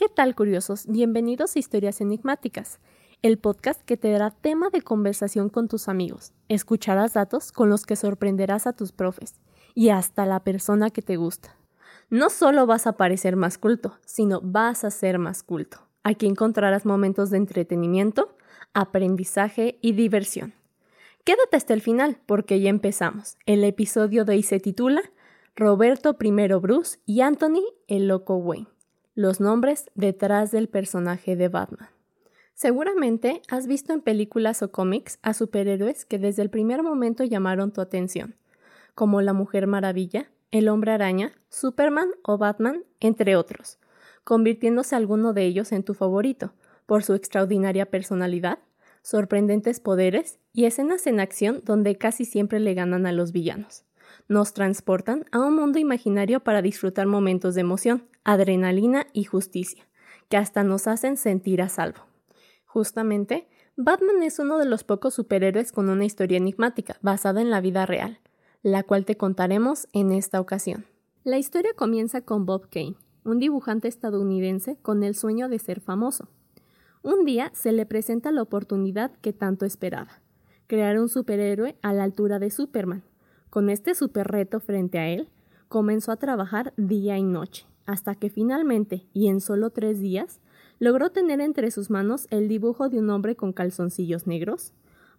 ¿Qué tal, curiosos? Bienvenidos a Historias Enigmáticas, el podcast que te dará tema de conversación con tus amigos. Escucharás datos con los que sorprenderás a tus profes y hasta la persona que te gusta. No solo vas a parecer más culto, sino vas a ser más culto. Aquí encontrarás momentos de entretenimiento, aprendizaje y diversión. Quédate hasta el final porque ya empezamos. El episodio de hoy se titula Roberto I Bruce y Anthony el Loco Wayne los nombres detrás del personaje de Batman. Seguramente has visto en películas o cómics a superhéroes que desde el primer momento llamaron tu atención, como la Mujer Maravilla, el Hombre Araña, Superman o Batman, entre otros, convirtiéndose alguno de ellos en tu favorito, por su extraordinaria personalidad, sorprendentes poderes y escenas en acción donde casi siempre le ganan a los villanos nos transportan a un mundo imaginario para disfrutar momentos de emoción, adrenalina y justicia, que hasta nos hacen sentir a salvo. Justamente, Batman es uno de los pocos superhéroes con una historia enigmática, basada en la vida real, la cual te contaremos en esta ocasión. La historia comienza con Bob Kane, un dibujante estadounidense con el sueño de ser famoso. Un día se le presenta la oportunidad que tanto esperaba, crear un superhéroe a la altura de Superman, con este super reto frente a él, comenzó a trabajar día y noche, hasta que finalmente, y en solo tres días, logró tener entre sus manos el dibujo de un hombre con calzoncillos negros,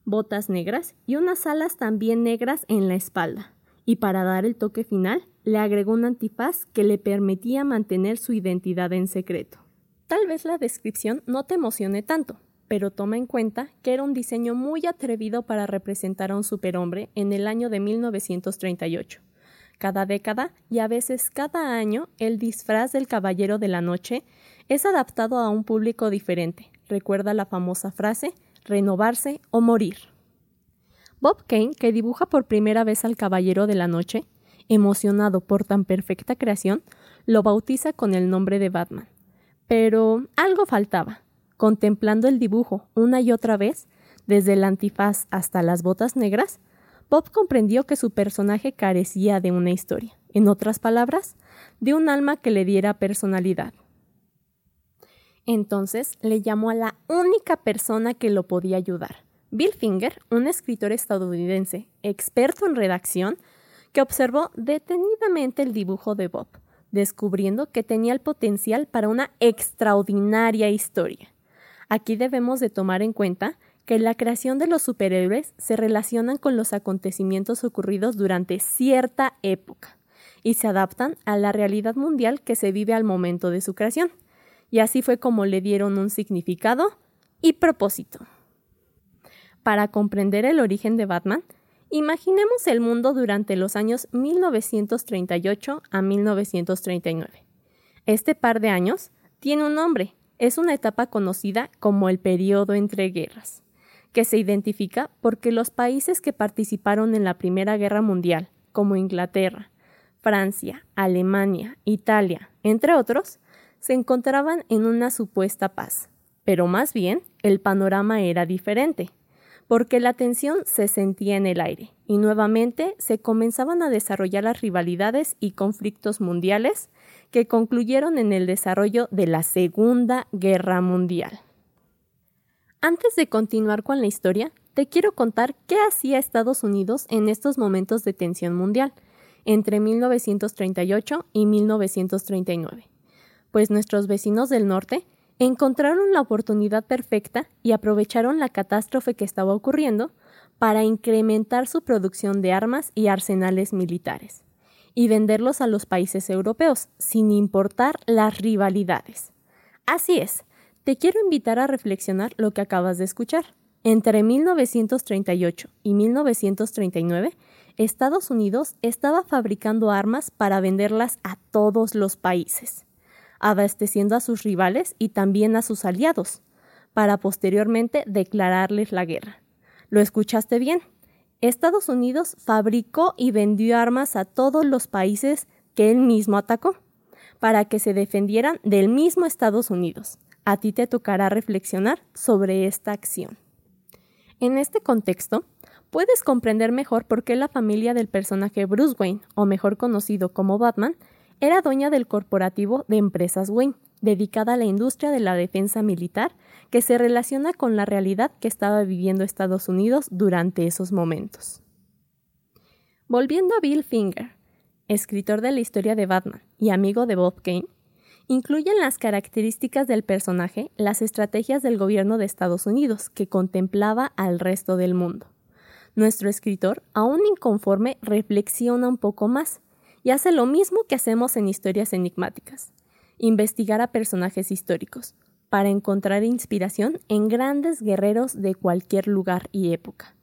botas negras y unas alas también negras en la espalda. Y para dar el toque final, le agregó un antifaz que le permitía mantener su identidad en secreto. Tal vez la descripción no te emocione tanto, pero toma en cuenta que era un diseño muy atrevido para representar a un superhombre en el año de 1938. Cada década y a veces cada año el disfraz del Caballero de la Noche es adaptado a un público diferente. Recuerda la famosa frase renovarse o morir. Bob Kane, que dibuja por primera vez al Caballero de la Noche, emocionado por tan perfecta creación, lo bautiza con el nombre de Batman. Pero algo faltaba. Contemplando el dibujo una y otra vez, desde el antifaz hasta las botas negras, Bob comprendió que su personaje carecía de una historia, en otras palabras, de un alma que le diera personalidad. Entonces le llamó a la única persona que lo podía ayudar, Bill Finger, un escritor estadounidense, experto en redacción, que observó detenidamente el dibujo de Bob, descubriendo que tenía el potencial para una extraordinaria historia. Aquí debemos de tomar en cuenta que la creación de los superhéroes se relacionan con los acontecimientos ocurridos durante cierta época y se adaptan a la realidad mundial que se vive al momento de su creación. Y así fue como le dieron un significado y propósito. Para comprender el origen de Batman, imaginemos el mundo durante los años 1938 a 1939. Este par de años tiene un nombre, es una etapa conocida como el periodo entre guerras, que se identifica porque los países que participaron en la Primera Guerra Mundial, como Inglaterra, Francia, Alemania, Italia, entre otros, se encontraban en una supuesta paz. Pero más bien, el panorama era diferente, porque la tensión se sentía en el aire y nuevamente se comenzaban a desarrollar las rivalidades y conflictos mundiales que concluyeron en el desarrollo de la Segunda Guerra Mundial. Antes de continuar con la historia, te quiero contar qué hacía Estados Unidos en estos momentos de tensión mundial, entre 1938 y 1939. Pues nuestros vecinos del norte encontraron la oportunidad perfecta y aprovecharon la catástrofe que estaba ocurriendo para incrementar su producción de armas y arsenales militares y venderlos a los países europeos, sin importar las rivalidades. Así es, te quiero invitar a reflexionar lo que acabas de escuchar. Entre 1938 y 1939, Estados Unidos estaba fabricando armas para venderlas a todos los países, abasteciendo a sus rivales y también a sus aliados, para posteriormente declararles la guerra. ¿Lo escuchaste bien? Estados Unidos fabricó y vendió armas a todos los países que él mismo atacó, para que se defendieran del mismo Estados Unidos. A ti te tocará reflexionar sobre esta acción. En este contexto, puedes comprender mejor por qué la familia del personaje Bruce Wayne, o mejor conocido como Batman, Era dueña del corporativo de Empresas Wayne, dedicada a la industria de la defensa militar, que se relaciona con la realidad que estaba viviendo Estados Unidos durante esos momentos. Volviendo a Bill Finger, escritor de la historia de Batman y amigo de Bob Kane, incluyen las características del personaje las estrategias del gobierno de Estados Unidos que contemplaba al resto del mundo. Nuestro escritor, aún inconforme, reflexiona un poco más y hace lo mismo que hacemos en historias enigmáticas, investigar a personajes históricos, para encontrar inspiración en grandes guerreros de cualquier lugar y época.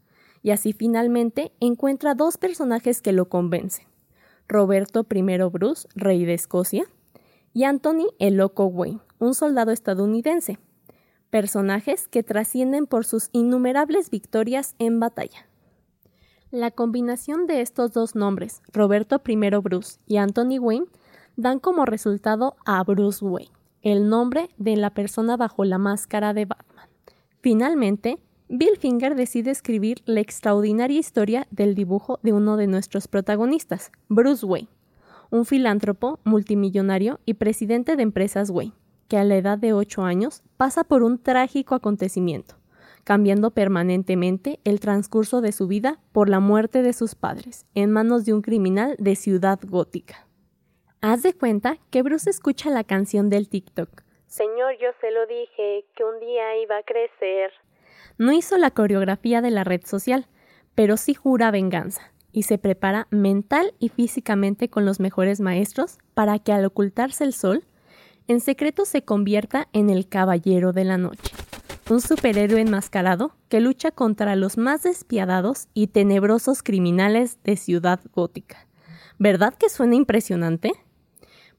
Y así finalmente encuentra dos personajes que lo convencen. Roberto I Bruce, rey de Escocia, y Anthony el Loco Wayne, un soldado estadounidense, personajes que trascienden por sus innumerables victorias en batalla. La combinación de estos dos nombres, Roberto I Bruce y Anthony Wayne, dan como resultado a Bruce Wayne, el nombre de la persona bajo la máscara de Batman. Finalmente, Bill Finger decide escribir la extraordinaria historia del dibujo de uno de nuestros protagonistas, Bruce Wayne, un filántropo, multimillonario y presidente de empresas Wayne, que a la edad de 8 años pasa por un trágico acontecimiento, cambiando permanentemente el transcurso de su vida por la muerte de sus padres, en manos de un criminal de ciudad gótica. Haz de cuenta que Bruce escucha la canción del TikTok. Señor, yo se lo dije, que un día iba a crecer. No hizo la coreografía de la red social, pero sí jura venganza y se prepara mental y físicamente con los mejores maestros para que al ocultarse el sol, en secreto se convierta en el Caballero de la Noche, un superhéroe enmascarado que lucha contra los más despiadados y tenebrosos criminales de Ciudad Gótica. ¿Verdad que suena impresionante?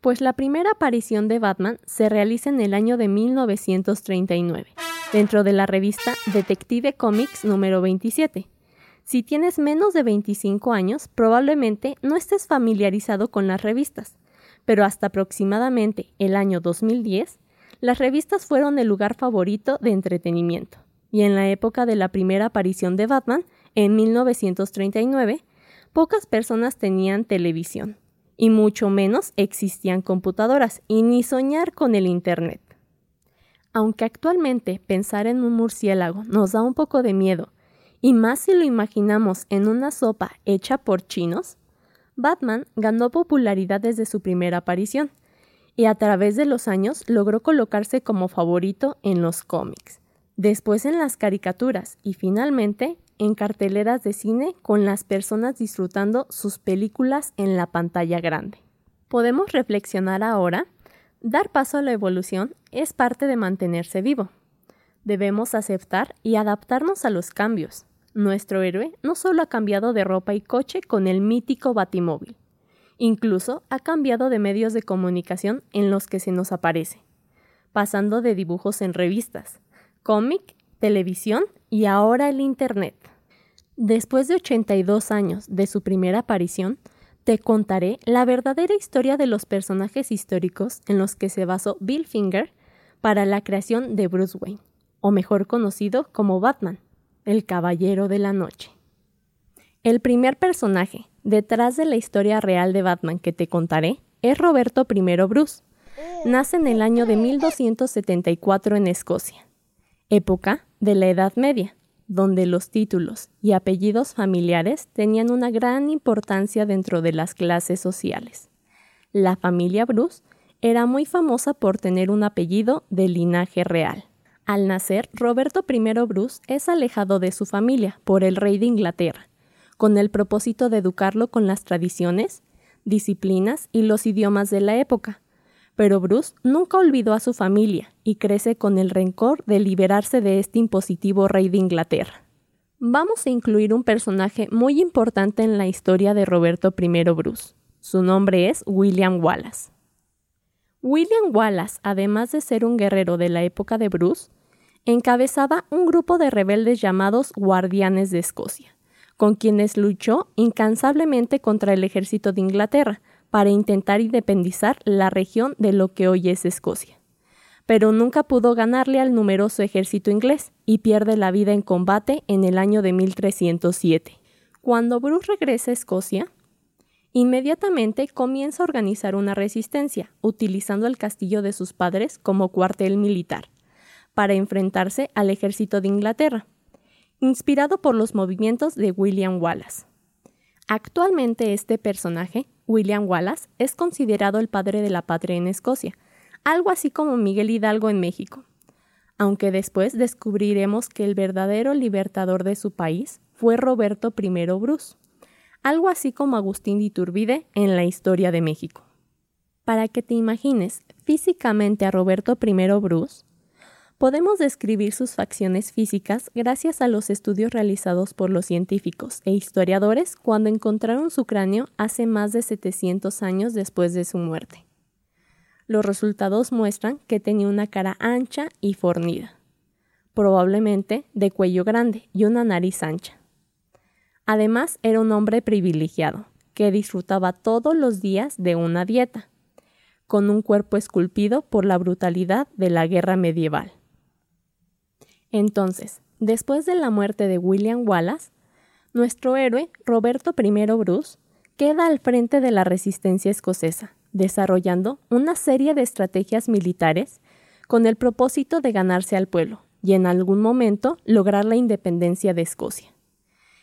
Pues la primera aparición de Batman se realiza en el año de 1939, dentro de la revista Detective Comics número 27. Si tienes menos de 25 años, probablemente no estés familiarizado con las revistas, pero hasta aproximadamente el año 2010, las revistas fueron el lugar favorito de entretenimiento. Y en la época de la primera aparición de Batman, en 1939, pocas personas tenían televisión y mucho menos existían computadoras y ni soñar con el Internet. Aunque actualmente pensar en un murciélago nos da un poco de miedo, y más si lo imaginamos en una sopa hecha por chinos, Batman ganó popularidad desde su primera aparición, y a través de los años logró colocarse como favorito en los cómics, después en las caricaturas y finalmente en carteleras de cine con las personas disfrutando sus películas en la pantalla grande. Podemos reflexionar ahora, dar paso a la evolución es parte de mantenerse vivo. Debemos aceptar y adaptarnos a los cambios. Nuestro héroe no solo ha cambiado de ropa y coche con el mítico Batimóvil, incluso ha cambiado de medios de comunicación en los que se nos aparece, pasando de dibujos en revistas, cómic, televisión y ahora el Internet. Después de 82 años de su primera aparición, te contaré la verdadera historia de los personajes históricos en los que se basó Bill Finger para la creación de Bruce Wayne, o mejor conocido como Batman, el Caballero de la Noche. El primer personaje detrás de la historia real de Batman que te contaré es Roberto I Bruce. Nace en el año de 1274 en Escocia, época de la Edad Media donde los títulos y apellidos familiares tenían una gran importancia dentro de las clases sociales. La familia Bruce era muy famosa por tener un apellido de linaje real. Al nacer, Roberto I Bruce es alejado de su familia por el rey de Inglaterra, con el propósito de educarlo con las tradiciones, disciplinas y los idiomas de la época, pero Bruce nunca olvidó a su familia y crece con el rencor de liberarse de este impositivo rey de Inglaterra. Vamos a incluir un personaje muy importante en la historia de Roberto I Bruce. Su nombre es William Wallace. William Wallace, además de ser un guerrero de la época de Bruce, encabezaba un grupo de rebeldes llamados Guardianes de Escocia, con quienes luchó incansablemente contra el ejército de Inglaterra, para intentar independizar la región de lo que hoy es Escocia. Pero nunca pudo ganarle al numeroso ejército inglés y pierde la vida en combate en el año de 1307. Cuando Bruce regresa a Escocia, Inmediatamente comienza a organizar una resistencia, utilizando el castillo de sus padres como cuartel militar, para enfrentarse al ejército de Inglaterra, inspirado por los movimientos de William Wallace. Actualmente este personaje, William Wallace, es considerado el padre de la patria en Escocia, algo así como Miguel Hidalgo en México, aunque después descubriremos que el verdadero libertador de su país fue Roberto I Bruce algo así como Agustín de Iturbide en la historia de México. Para que te imagines físicamente a Roberto I Bruce, podemos describir sus facciones físicas gracias a los estudios realizados por los científicos e historiadores cuando encontraron su cráneo hace más de 700 años después de su muerte. Los resultados muestran que tenía una cara ancha y fornida, probablemente de cuello grande y una nariz ancha. Además, era un hombre privilegiado, que disfrutaba todos los días de una dieta, con un cuerpo esculpido por la brutalidad de la guerra medieval. Entonces, después de la muerte de William Wallace, nuestro héroe, Roberto I Bruce, queda al frente de la resistencia escocesa, desarrollando una serie de estrategias militares con el propósito de ganarse al pueblo y en algún momento lograr la independencia de Escocia.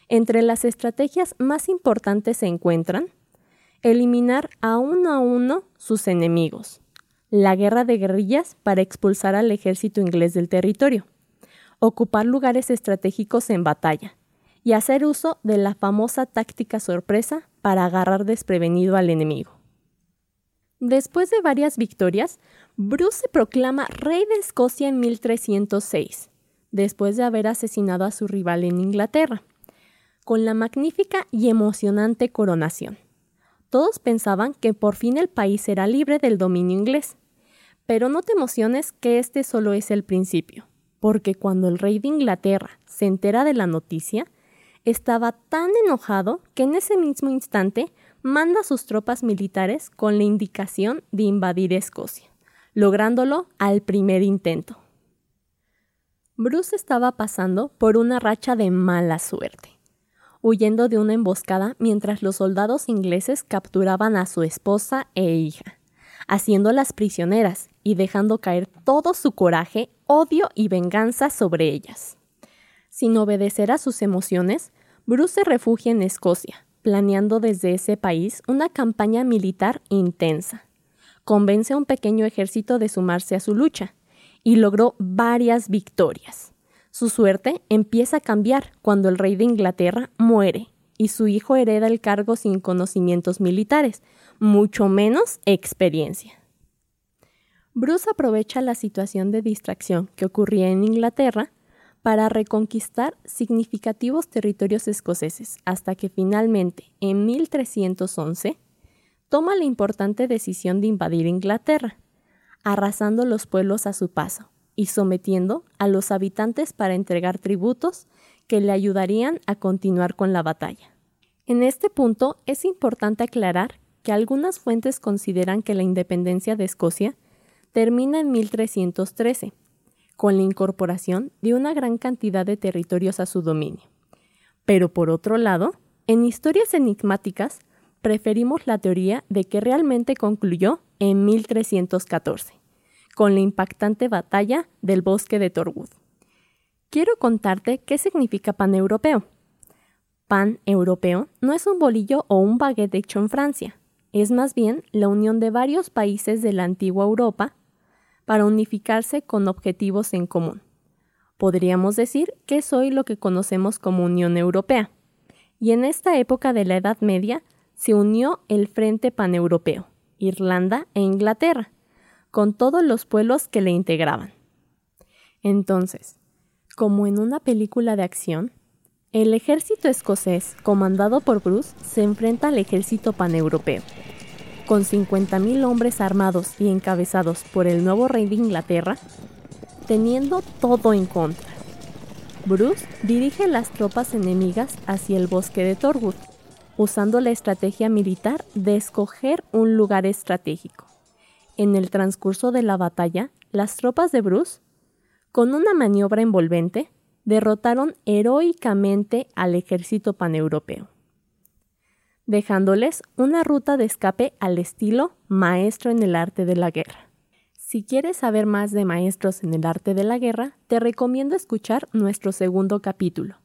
Entre las estrategias más importantes se encuentran eliminar a uno a uno sus enemigos, la guerra de guerrillas para expulsar al ejército inglés del territorio, ocupar lugares estratégicos en batalla y hacer uso de la famosa táctica sorpresa para agarrar desprevenido al enemigo. Después de varias victorias, Bruce se proclama rey de Escocia en 1306, después de haber asesinado a su rival en Inglaterra con la magnífica y emocionante coronación. Todos pensaban que por fin el país era libre del dominio inglés. Pero no te emociones que este solo es el principio, porque cuando el rey de Inglaterra se entera de la noticia, estaba tan enojado que en ese mismo instante manda sus tropas militares con la indicación de invadir Escocia, lográndolo al primer intento. Bruce estaba pasando por una racha de mala suerte huyendo de una emboscada mientras los soldados ingleses capturaban a su esposa e hija, haciéndolas prisioneras y dejando caer todo su coraje, odio y venganza sobre ellas. Sin obedecer a sus emociones, Bruce se refugia en Escocia, planeando desde ese país una campaña militar intensa. Convence a un pequeño ejército de sumarse a su lucha y logró varias victorias. Su suerte empieza a cambiar cuando el rey de Inglaterra muere y su hijo hereda el cargo sin conocimientos militares, mucho menos experiencia. Bruce aprovecha la situación de distracción que ocurría en Inglaterra para reconquistar significativos territorios escoceses, hasta que finalmente, en 1311, toma la importante decisión de invadir Inglaterra, arrasando los pueblos a su paso, y sometiendo a los habitantes para entregar tributos que le ayudarían a continuar con la batalla. En este punto es importante aclarar que algunas fuentes consideran que la independencia de Escocia termina en 1313, con la incorporación de una gran cantidad de territorios a su dominio. Pero por otro lado, en historias enigmáticas, preferimos la teoría de que realmente concluyó en 1314 con la impactante batalla del bosque de Torwood. Quiero contarte qué significa pan europeo. Pan europeo no es un bolillo o un baguette hecho en Francia, es más bien la unión de varios países de la antigua Europa para unificarse con objetivos en común. Podríamos decir que es hoy lo que conocemos como Unión Europea. Y en esta época de la Edad Media se unió el Frente Paneuropeo, Irlanda e Inglaterra, con todos los pueblos que le integraban. Entonces, como en una película de acción, el ejército escocés, comandado por Bruce, se enfrenta al ejército paneuropeo. Con 50.000 hombres armados y encabezados por el nuevo rey de Inglaterra, teniendo todo en contra. Bruce dirige las tropas enemigas hacia el bosque de Torwood, usando la estrategia militar de escoger un lugar estratégico. En el transcurso de la batalla, las tropas de Bruce, con una maniobra envolvente, derrotaron heroicamente al ejército paneuropeo. Dejándoles una ruta de escape al estilo maestro en el arte de la guerra. Si quieres saber más de maestros en el arte de la guerra, te recomiendo escuchar nuestro segundo capítulo.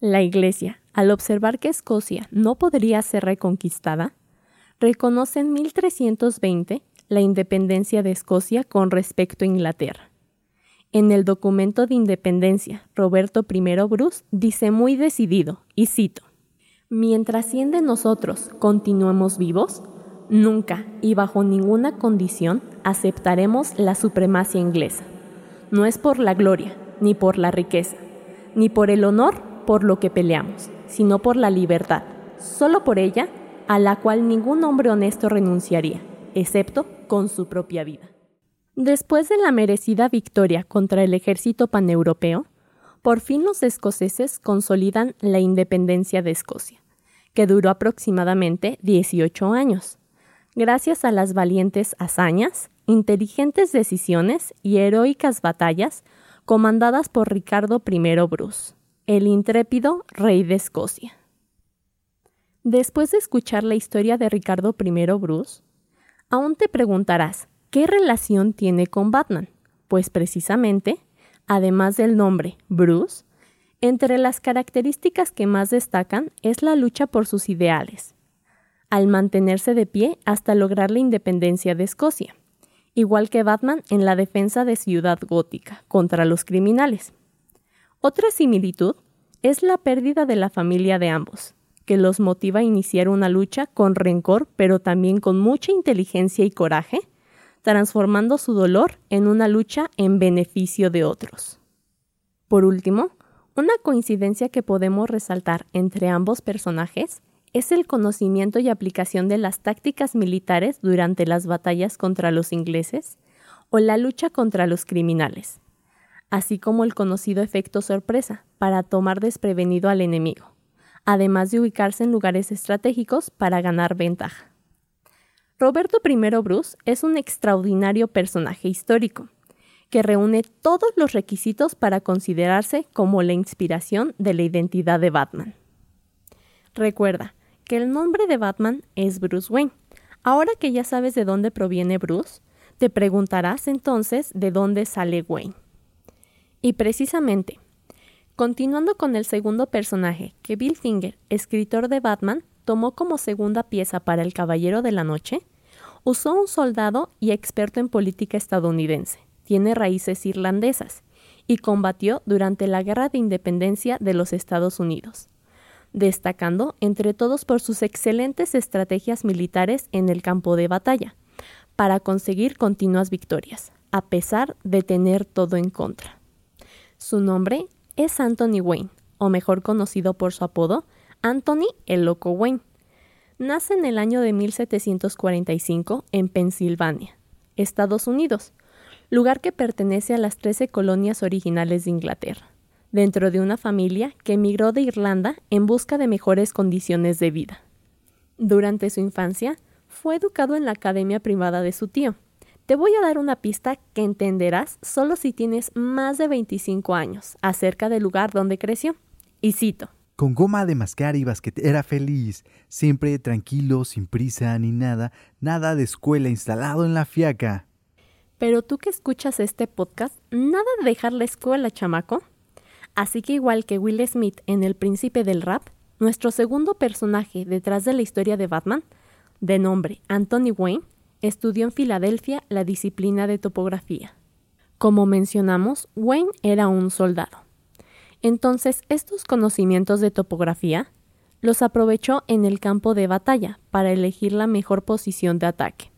La Iglesia, al observar que Escocia no podría ser reconquistada, reconoce en 1320 la independencia de Escocia con respecto a Inglaterra. En el documento de independencia, Roberto I Bruce dice muy decidido, y cito, Mientras cien de nosotros continuemos vivos, nunca y bajo ninguna condición aceptaremos la supremacia inglesa. No es por la gloria, ni por la riqueza, ni por el honor por lo que peleamos, sino por la libertad, solo por ella, a la cual ningún hombre honesto renunciaría, excepto con su propia vida. Después de la merecida victoria contra el ejército paneuropeo, por fin los escoceses consolidan la independencia de Escocia, que duró aproximadamente 18 años, gracias a las valientes hazañas, inteligentes decisiones y heroicas batallas comandadas por Ricardo I Bruce, el intrépido rey de Escocia. Después de escuchar la historia de Ricardo I Bruce, aún te preguntarás, ¿Qué relación tiene con Batman? Pues precisamente, además del nombre Bruce, entre las características que más destacan es la lucha por sus ideales, al mantenerse de pie hasta lograr la independencia de Escocia, igual que Batman en la defensa de Ciudad Gótica contra los criminales. Otra similitud es la pérdida de la familia de ambos, que los motiva a iniciar una lucha con rencor pero también con mucha inteligencia y coraje transformando su dolor en una lucha en beneficio de otros. Por último, una coincidencia que podemos resaltar entre ambos personajes es el conocimiento y aplicación de las tácticas militares durante las batallas contra los ingleses o la lucha contra los criminales, así como el conocido efecto sorpresa para tomar desprevenido al enemigo, además de ubicarse en lugares estratégicos para ganar ventaja. Roberto I Bruce es un extraordinario personaje histórico, que reúne todos los requisitos para considerarse como la inspiración de la identidad de Batman. Recuerda que el nombre de Batman es Bruce Wayne. Ahora que ya sabes de dónde proviene Bruce, te preguntarás entonces de dónde sale Wayne. Y precisamente, continuando con el segundo personaje que Bill Finger, escritor de Batman, tomó como segunda pieza para El Caballero de la Noche, usó un soldado y experto en política estadounidense. Tiene raíces irlandesas y combatió durante la Guerra de Independencia de los Estados Unidos, destacando entre todos por sus excelentes estrategias militares en el campo de batalla, para conseguir continuas victorias, a pesar de tener todo en contra. Su nombre es Anthony Wayne, o mejor conocido por su apodo, Anthony el Loco Wayne. Nace en el año de 1745 en Pensilvania, Estados Unidos, lugar que pertenece a las 13 colonias originales de Inglaterra, dentro de una familia que emigró de Irlanda en busca de mejores condiciones de vida. Durante su infancia, fue educado en la academia privada de su tío. Te voy a dar una pista que entenderás solo si tienes más de 25 años acerca del lugar donde creció. Y cito. Con goma de mascar y basquete era feliz, siempre tranquilo, sin prisa ni nada, nada de escuela instalado en la fiaca. Pero tú que escuchas este podcast, nada de dejar la escuela, chamaco. Así que igual que Will Smith en El Príncipe del Rap, nuestro segundo personaje detrás de la historia de Batman, de nombre Anthony Wayne, estudió en Filadelfia la disciplina de topografía. Como mencionamos, Wayne era un soldado. Entonces, estos conocimientos de topografía los aprovechó en el campo de batalla para elegir la mejor posición de ataque.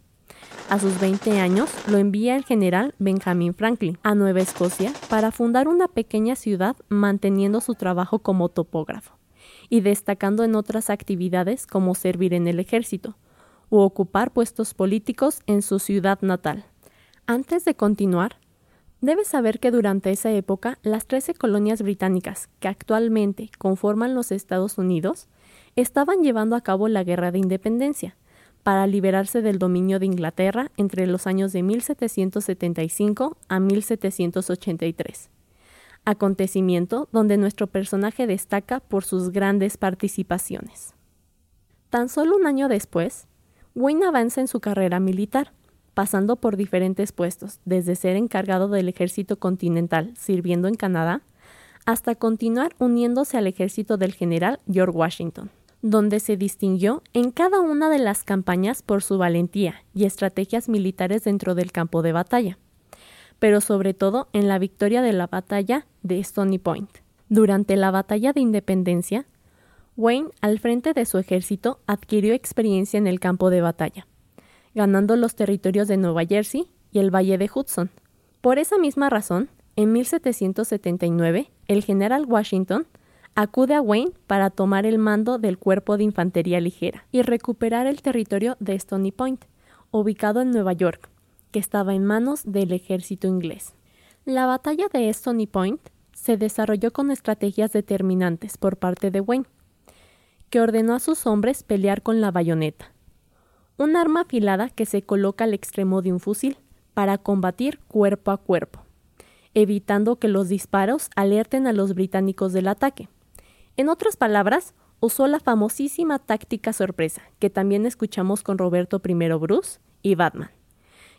A sus 20 años lo envía el general Benjamin Franklin a Nueva Escocia para fundar una pequeña ciudad manteniendo su trabajo como topógrafo y destacando en otras actividades como servir en el ejército u ocupar puestos políticos en su ciudad natal. Antes de continuar, Debes saber que durante esa época las 13 colonias británicas que actualmente conforman los Estados Unidos estaban llevando a cabo la Guerra de Independencia para liberarse del dominio de Inglaterra entre los años de 1775 a 1783. Acontecimiento donde nuestro personaje destaca por sus grandes participaciones. Tan solo un año después, Wayne avanza en su carrera militar, pasando por diferentes puestos, desde ser encargado del ejército continental sirviendo en Canadá, hasta continuar uniéndose al ejército del general George Washington, donde se distinguió en cada una de las campañas por su valentía y estrategias militares dentro del campo de batalla, pero sobre todo en la victoria de la batalla de Stony Point. Durante la batalla de independencia, Wayne, al frente de su ejército, adquirió experiencia en el campo de batalla, ganando los territorios de Nueva Jersey y el Valle de Hudson. Por esa misma razón, en 1779, el general Washington acude a Wayne para tomar el mando del cuerpo de infantería ligera y recuperar el territorio de Stony Point, ubicado en Nueva York, que estaba en manos del ejército inglés. La batalla de Stony Point se desarrolló con estrategias determinantes por parte de Wayne, que ordenó a sus hombres pelear con la bayoneta, un arma afilada que se coloca al extremo de un fusil para combatir cuerpo a cuerpo, evitando que los disparos alerten a los británicos del ataque. En otras palabras, usó la famosísima táctica sorpresa, que también escuchamos con Roberto I. Bruce y Batman,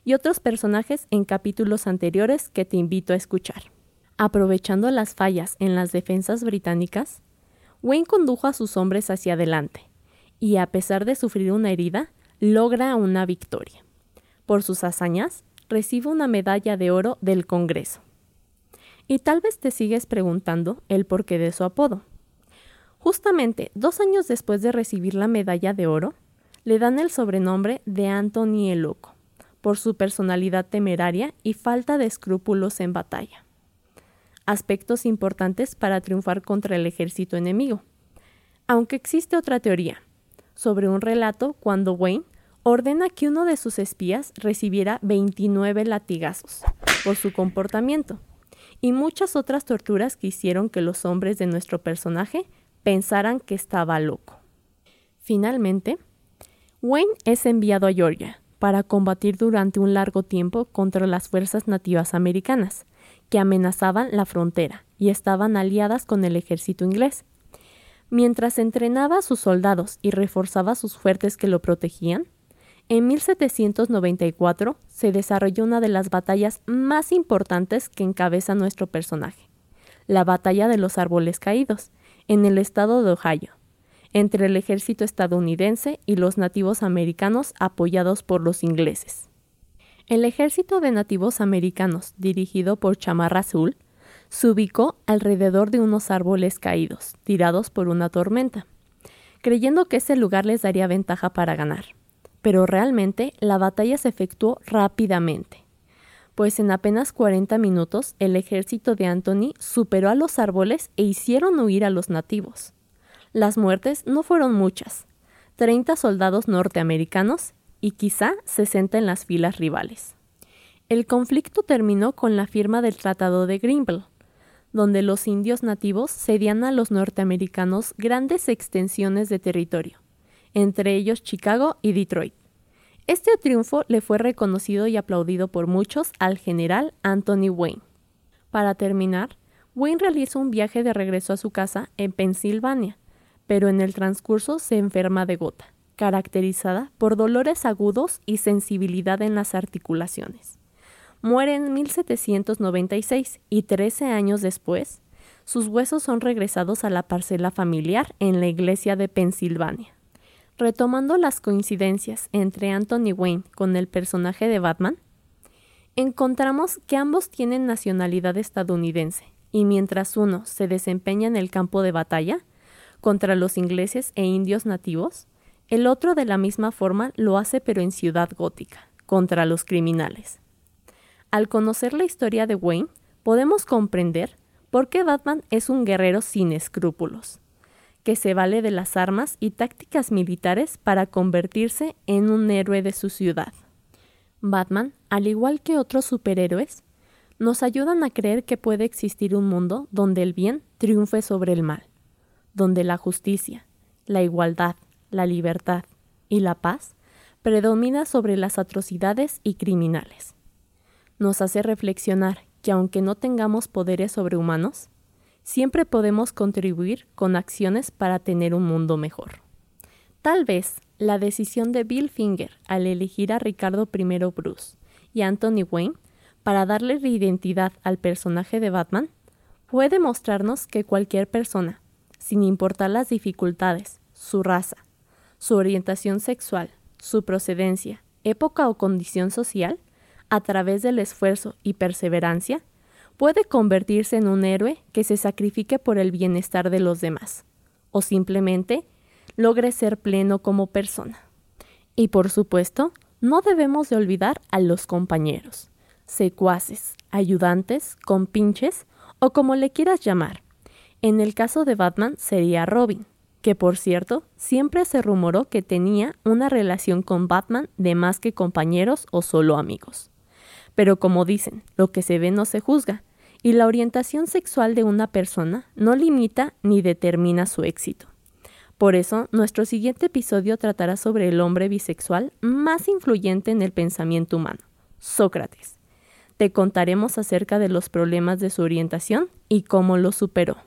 y otros personajes en capítulos anteriores que te invito a escuchar. Aprovechando las fallas en las defensas británicas, Wayne condujo a sus hombres hacia adelante, y a pesar de sufrir una herida, logra una victoria. Por sus hazañas, recibe una medalla de oro del Congreso. Y tal vez te sigues preguntando el porqué de su apodo. Justamente dos años después de recibir la medalla de oro, le dan el sobrenombre de Anthony el Loco, por su personalidad temeraria y falta de escrúpulos en batalla. Aspectos importantes para triunfar contra el ejército enemigo. Aunque existe otra teoría, sobre un relato cuando Wayne ordena que uno de sus espías recibiera 29 latigazos por su comportamiento y muchas otras torturas que hicieron que los hombres de nuestro personaje pensaran que estaba loco. Finalmente, Wayne es enviado a Georgia para combatir durante un largo tiempo contra las fuerzas nativas americanas, que amenazaban la frontera y estaban aliadas con el ejército inglés. Mientras entrenaba a sus soldados y reforzaba sus fuertes que lo protegían, en 1794 se desarrolló una de las batallas más importantes que encabeza nuestro personaje, la Batalla de los Árboles Caídos, en el estado de Ohio, entre el ejército estadounidense y los nativos americanos apoyados por los ingleses. El ejército de nativos americanos, dirigido por Chamarra Azul, se ubicó alrededor de unos árboles caídos, tirados por una tormenta, creyendo que ese lugar les daría ventaja para ganar. Pero realmente la batalla se efectuó rápidamente, pues en apenas 40 minutos el ejército de Anthony superó a los árboles e hicieron huir a los nativos. Las muertes no fueron muchas, 30 soldados norteamericanos y quizá 60 en las filas rivales. El conflicto terminó con la firma del Tratado de Greenville, donde los indios nativos cedían a los norteamericanos grandes extensiones de territorio, entre ellos Chicago y Detroit. Este triunfo le fue reconocido y aplaudido por muchos al general Anthony Wayne. Para terminar, Wayne realizó un viaje de regreso a su casa en Pensilvania, pero en el transcurso se enferma de gota, caracterizada por dolores agudos y sensibilidad en las articulaciones. Muere en 1796 y 13 años después, sus huesos son regresados a la parcela familiar en la iglesia de Pensilvania. Retomando las coincidencias entre Anthony Wayne con el personaje de Batman, encontramos que ambos tienen nacionalidad estadounidense, y mientras uno se desempeña en el campo de batalla contra los ingleses e indios nativos, el otro de la misma forma lo hace pero en Ciudad Gótica, contra los criminales. Al conocer la historia de Wayne, podemos comprender por qué Batman es un guerrero sin escrúpulos que se vale de las armas y tácticas militares para convertirse en un héroe de su ciudad. Batman, al igual que otros superhéroes, nos ayudan a creer que puede existir un mundo donde el bien triunfe sobre el mal, donde la justicia, la igualdad, la libertad y la paz predomina sobre las atrocidades y criminales. Nos hace reflexionar que aunque no tengamos poderes sobrehumanos, siempre podemos contribuir con acciones para tener un mundo mejor. Tal vez la decisión de Bill Finger al elegir a Ricardo I. Bruce y Anthony Wayne para darle identidad al personaje de Batman puede mostrarnos que cualquier persona, sin importar las dificultades, su raza, su orientación sexual, su procedencia, época o condición social, a través del esfuerzo y perseverancia, puede convertirse en un héroe que se sacrifique por el bienestar de los demás, o simplemente logre ser pleno como persona. Y por supuesto, no debemos de olvidar a los compañeros, secuaces, ayudantes, compinches o como le quieras llamar. En el caso de Batman sería Robin, que por cierto siempre se rumoró que tenía una relación con Batman de más que compañeros o solo amigos. Pero como dicen, lo que se ve no se juzga, y la orientación sexual de una persona no limita ni determina su éxito. Por eso, nuestro siguiente episodio tratará sobre el hombre bisexual más influyente en el pensamiento humano, Sócrates. Te contaremos acerca de los problemas de su orientación y cómo lo superó.